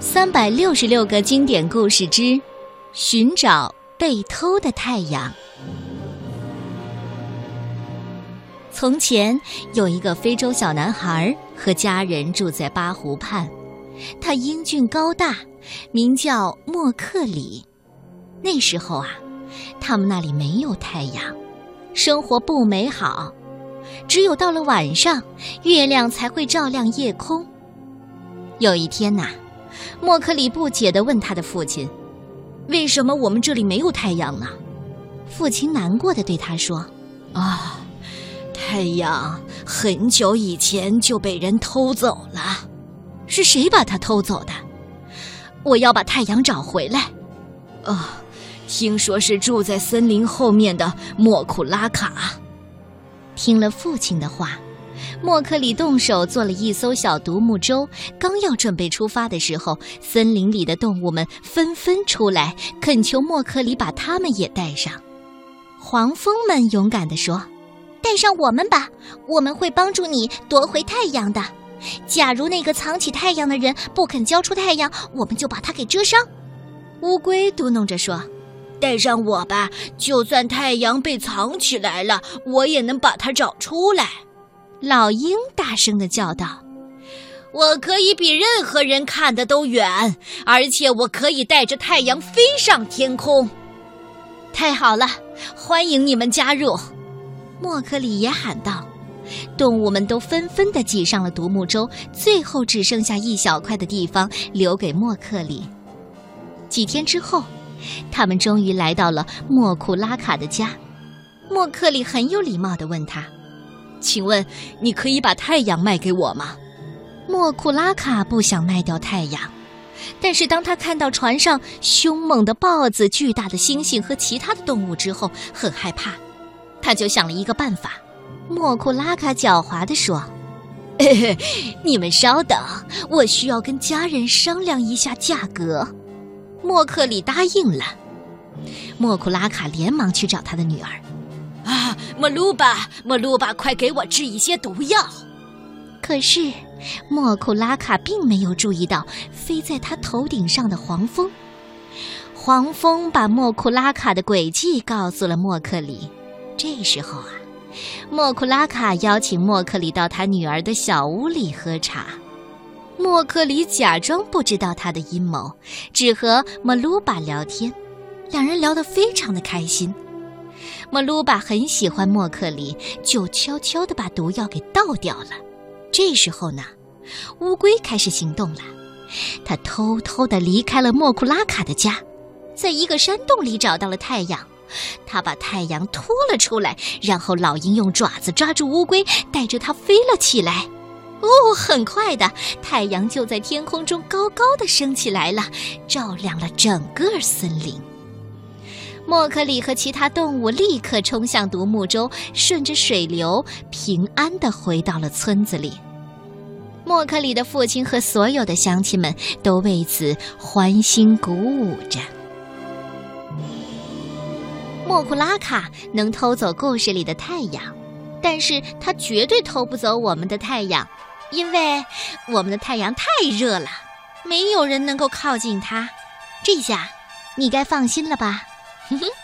三百六十六个经典故事之寻找被偷的太阳。从前有一个非洲小男孩和家人住在巴湖畔，他英俊高大，名叫莫克里。那时候啊，他们那里没有太阳，生活不美好，只有到了晚上，月亮才会照亮夜空。有一天呐。莫克里不解地问他的父亲：“为什么我们这里没有太阳呢？”父亲难过的对他说：“啊，太阳很久以前就被人偷走了。是谁把它偷走的？我要把太阳找回来。”啊，听说是住在森林后面的莫库拉卡。听了父亲的话。莫克里动手做了一艘小独木舟，刚要准备出发的时候，森林里的动物们纷纷出来恳求莫克里把他们也带上。黄蜂们勇敢地说：“带上我们吧，我们会帮助你夺回太阳的。假如那个藏起太阳的人不肯交出太阳，我们就把他给蛰伤。”乌龟嘟哝着说：“带上我吧，就算太阳被藏起来了，我也能把它找出来。”老鹰大声的叫道：“我可以比任何人看得都远，而且我可以带着太阳飞上天空。”太好了，欢迎你们加入！莫克里也喊道。动物们都纷纷的挤上了独木舟，最后只剩下一小块的地方留给莫克里。几天之后，他们终于来到了莫库拉卡的家。莫克里很有礼貌的问他。请问，你可以把太阳卖给我吗？莫库拉卡不想卖掉太阳，但是当他看到船上凶猛的豹子、巨大的猩猩和其他的动物之后，很害怕。他就想了一个办法。莫库拉卡狡猾地说：“嘿嘿，你们稍等，我需要跟家人商量一下价格。”莫克里答应了。莫库拉卡连忙去找他的女儿。莫鲁巴，莫鲁巴，快给我制一些毒药！可是，莫库拉卡并没有注意到飞在他头顶上的黄蜂。黄蜂把莫库拉卡的诡计告诉了莫克里。这时候啊，莫库拉卡邀请莫克里到他女儿的小屋里喝茶。莫克里假装不知道他的阴谋，只和莫鲁巴聊天。两人聊得非常的开心。莫鲁巴很喜欢莫克里，就悄悄地把毒药给倒掉了。这时候呢，乌龟开始行动了。它偷偷地离开了莫库拉卡的家，在一个山洞里找到了太阳。它把太阳拖了出来，然后老鹰用爪子抓住乌龟，带着它飞了起来。哦，很快的，太阳就在天空中高高的升起来了，照亮了整个森林。莫克里和其他动物立刻冲向独木舟，顺着水流平安地回到了村子里。莫克里的父亲和所有的乡亲们都为此欢欣鼓舞着。莫库拉卡能偷走故事里的太阳，但是他绝对偷不走我们的太阳，因为我们的太阳太热了，没有人能够靠近它。这下，你该放心了吧？Mm-hmm.